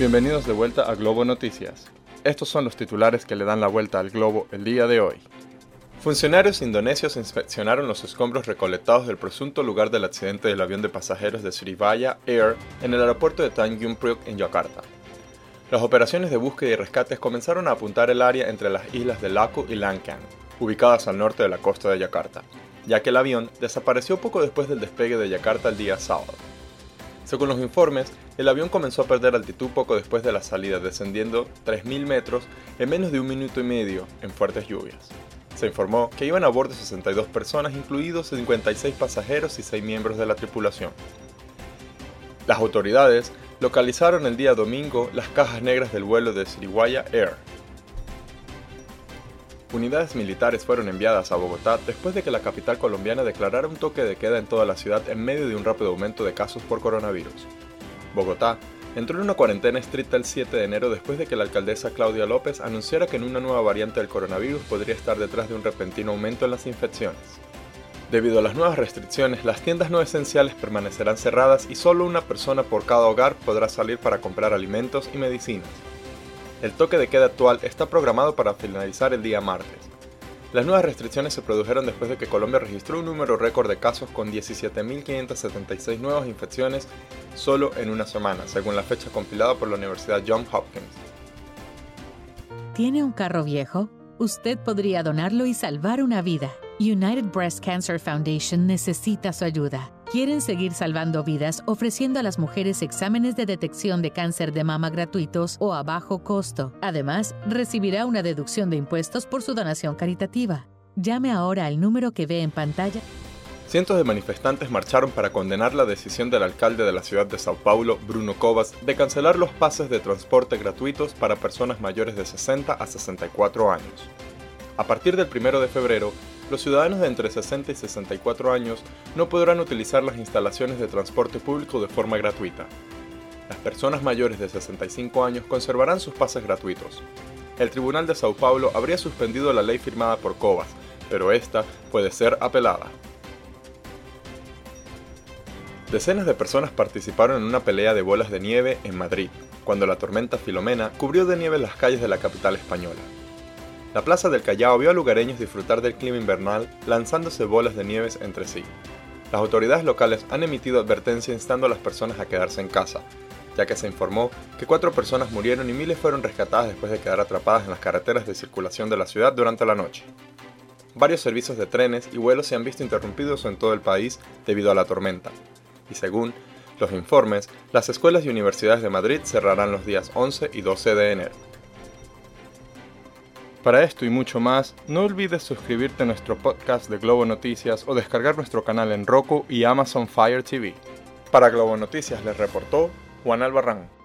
Bienvenidos de vuelta a Globo Noticias. Estos son los titulares que le dan la vuelta al globo el día de hoy. Funcionarios indonesios inspeccionaron los escombros recolectados del presunto lugar del accidente del avión de pasajeros de Sriwijaya Air en el aeropuerto de Tanjung Priok en Yakarta. Las operaciones de búsqueda y rescates comenzaron a apuntar el área entre las islas de Laku y Langkan, ubicadas al norte de la costa de Yakarta, ya que el avión desapareció poco después del despegue de Yakarta el día sábado. Según los informes, el avión comenzó a perder altitud poco después de la salida, descendiendo 3.000 metros en menos de un minuto y medio en fuertes lluvias. Se informó que iban a bordo 62 personas, incluidos 56 pasajeros y 6 miembros de la tripulación. Las autoridades localizaron el día domingo las cajas negras del vuelo de Sriwijaya Air. Unidades militares fueron enviadas a Bogotá después de que la capital colombiana declarara un toque de queda en toda la ciudad en medio de un rápido aumento de casos por coronavirus. Bogotá entró en una cuarentena estricta el 7 de enero después de que la alcaldesa Claudia López anunciara que en una nueva variante del coronavirus podría estar detrás de un repentino aumento en las infecciones. Debido a las nuevas restricciones, las tiendas no esenciales permanecerán cerradas y solo una persona por cada hogar podrá salir para comprar alimentos y medicinas. El toque de queda actual está programado para finalizar el día martes. Las nuevas restricciones se produjeron después de que Colombia registró un número récord de casos con 17.576 nuevas infecciones solo en una semana, según la fecha compilada por la Universidad Johns Hopkins. ¿Tiene un carro viejo? Usted podría donarlo y salvar una vida. United Breast Cancer Foundation necesita su ayuda. Quieren seguir salvando vidas ofreciendo a las mujeres exámenes de detección de cáncer de mama gratuitos o a bajo costo. Además, recibirá una deducción de impuestos por su donación caritativa. Llame ahora al número que ve en pantalla. Cientos de manifestantes marcharon para condenar la decisión del alcalde de la ciudad de Sao Paulo, Bruno Covas, de cancelar los pases de transporte gratuitos para personas mayores de 60 a 64 años. A partir del 1 de febrero, los ciudadanos de entre 60 y 64 años no podrán utilizar las instalaciones de transporte público de forma gratuita. Las personas mayores de 65 años conservarán sus pases gratuitos. El Tribunal de Sao Paulo habría suspendido la ley firmada por Covas, pero esta puede ser apelada. Decenas de personas participaron en una pelea de bolas de nieve en Madrid, cuando la tormenta Filomena cubrió de nieve las calles de la capital española. La plaza del Callao vio a lugareños disfrutar del clima invernal lanzándose bolas de nieves entre sí. Las autoridades locales han emitido advertencia instando a las personas a quedarse en casa, ya que se informó que cuatro personas murieron y miles fueron rescatadas después de quedar atrapadas en las carreteras de circulación de la ciudad durante la noche. Varios servicios de trenes y vuelos se han visto interrumpidos en todo el país debido a la tormenta, y según los informes, las escuelas y universidades de Madrid cerrarán los días 11 y 12 de enero. Para esto y mucho más, no olvides suscribirte a nuestro podcast de Globo Noticias o descargar nuestro canal en Roku y Amazon Fire TV. Para Globo Noticias les reportó Juan Albarrán.